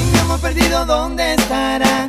Ay, mi amor perdido, ¿dónde estará?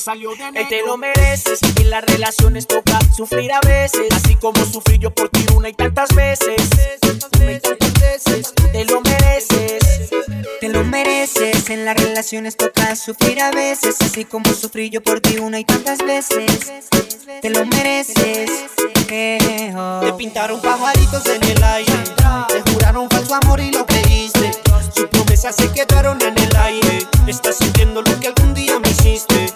salió de negro. te lo mereces. En las relaciones toca sufrir a veces. Así como sufrí yo por ti una y tantas veces. Te lo mereces. Te lo mereces. En las relaciones toca sufrir a veces. Así como sufrí yo por ti una y tantas veces. Te lo mereces. Oh. Te pintaron pajaritos en el aire. Te juraron falso amor y lo creíste. Sus promesas se quedaron en el aire. Estás sintiendo lo que algún día me hiciste.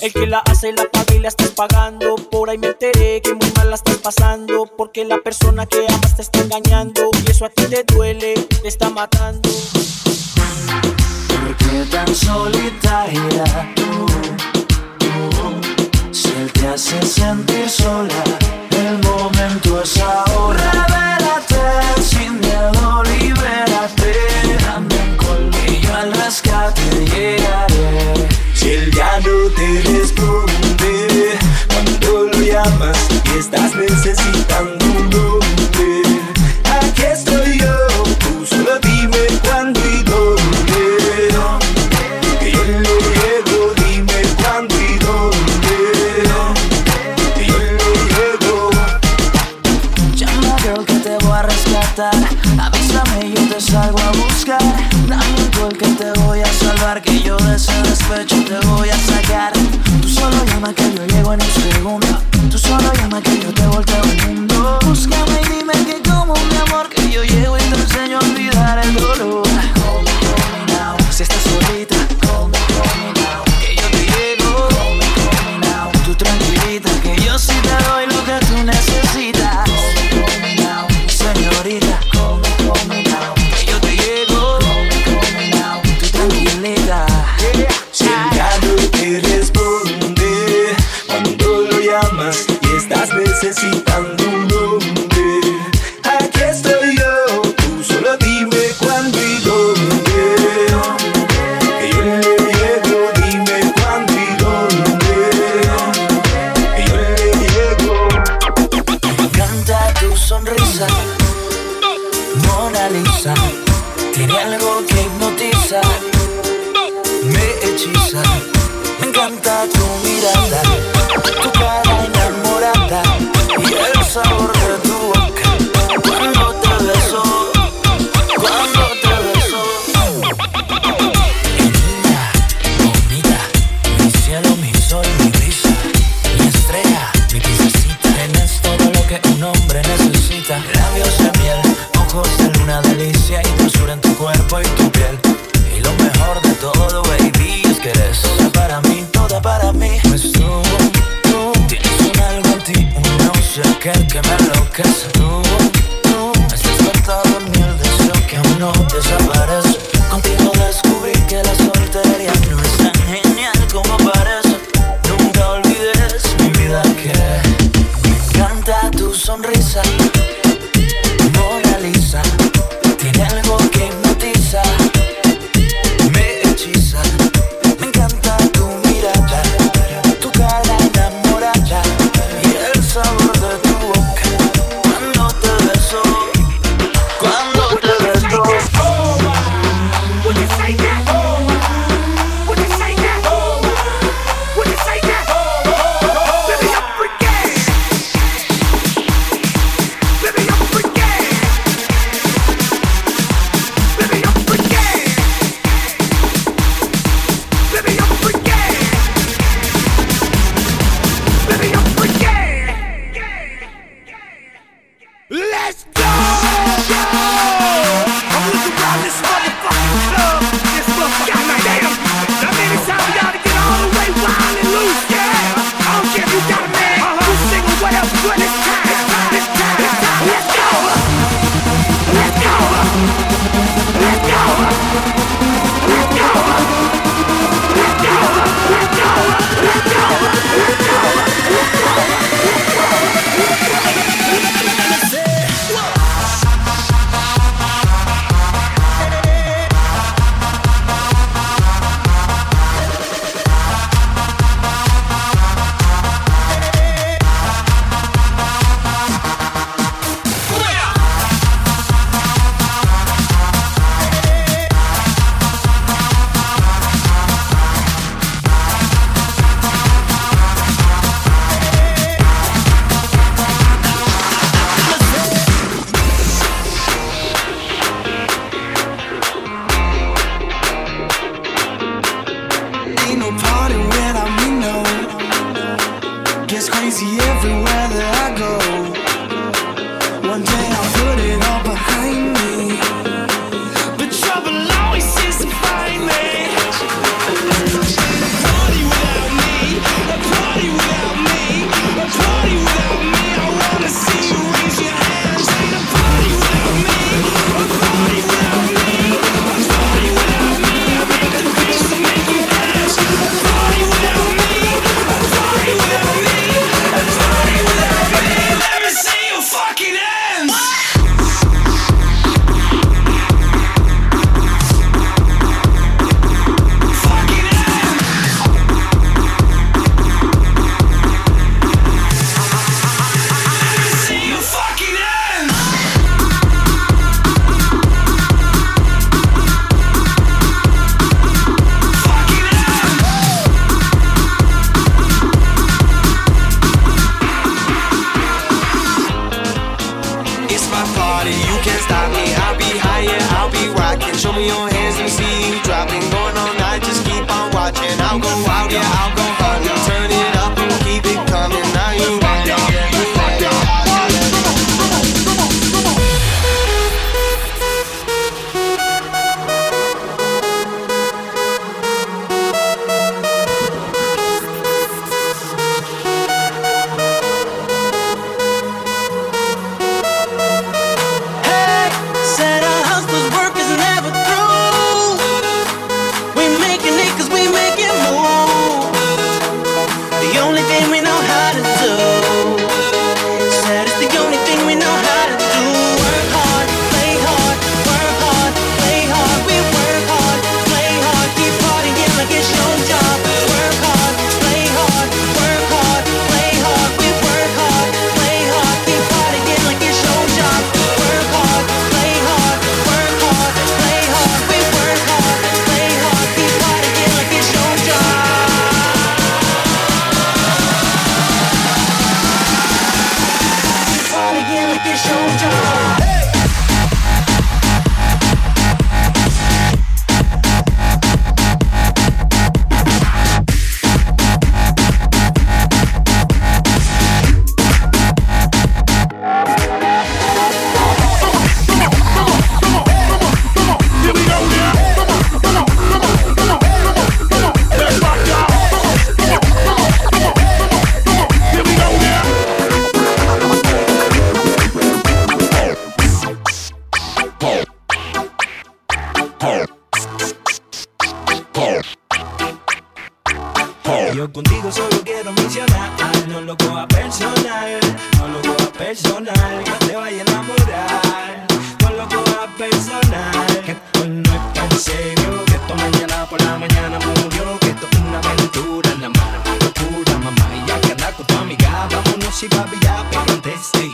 El que la hace la paga y la estás pagando. Por ahí me enteré que muy mal la estás pasando. Porque la persona que amas te está engañando. Y eso a ti te duele, te está matando. ¿Por qué tan solitaria tú? Si él te hace sentir sola, salgo a buscar. Dame un gol que te voy a salvar que yo despecho te voy a sacar. Tú solo llama que yo llego en un segundo. Tú solo llama que she probably out on this.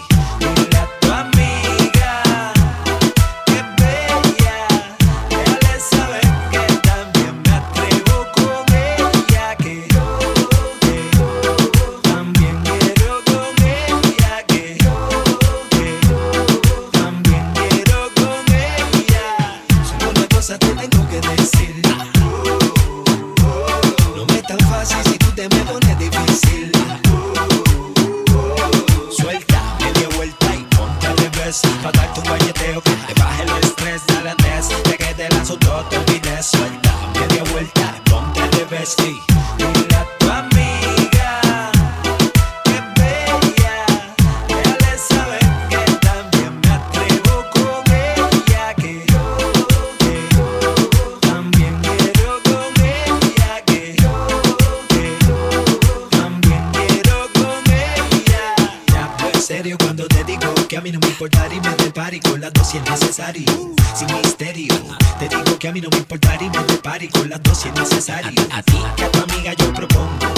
es un tu guayeteo. Le baje el estrés, party con las dosis necesarias. A, a, a ti, que a tu amiga yo propongo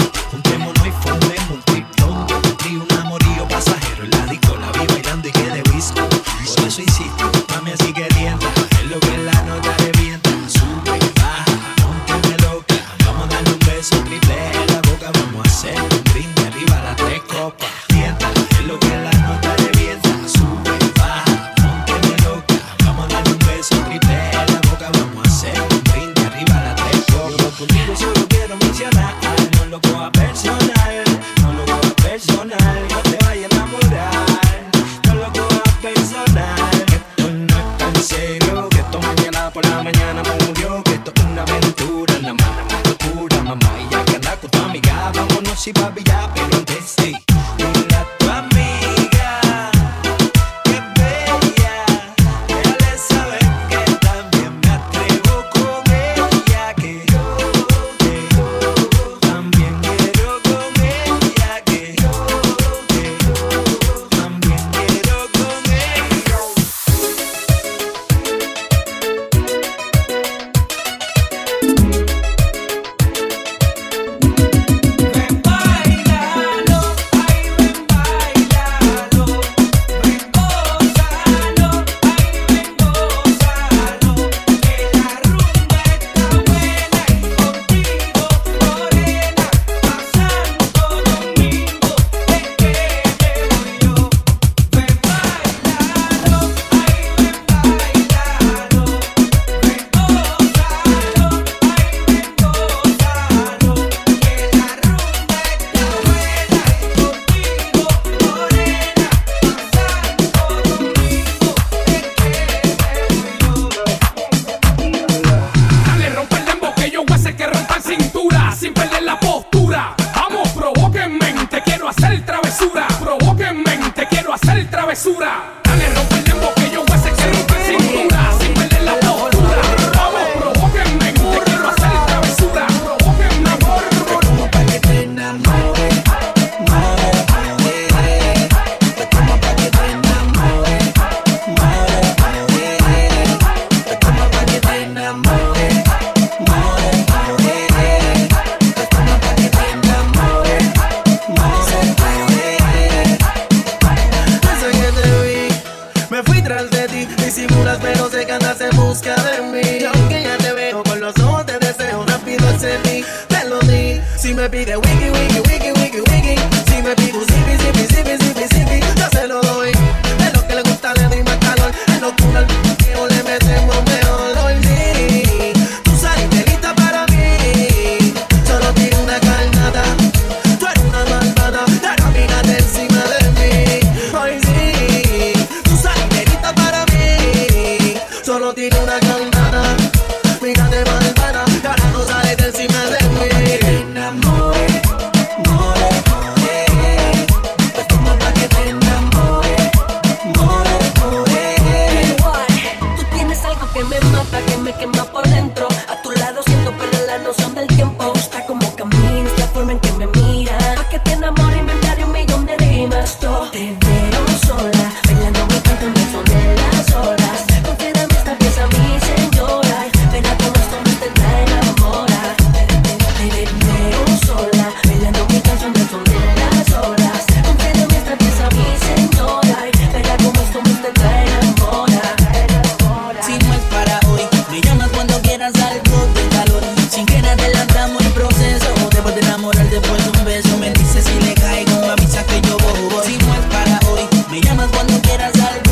quieras algo.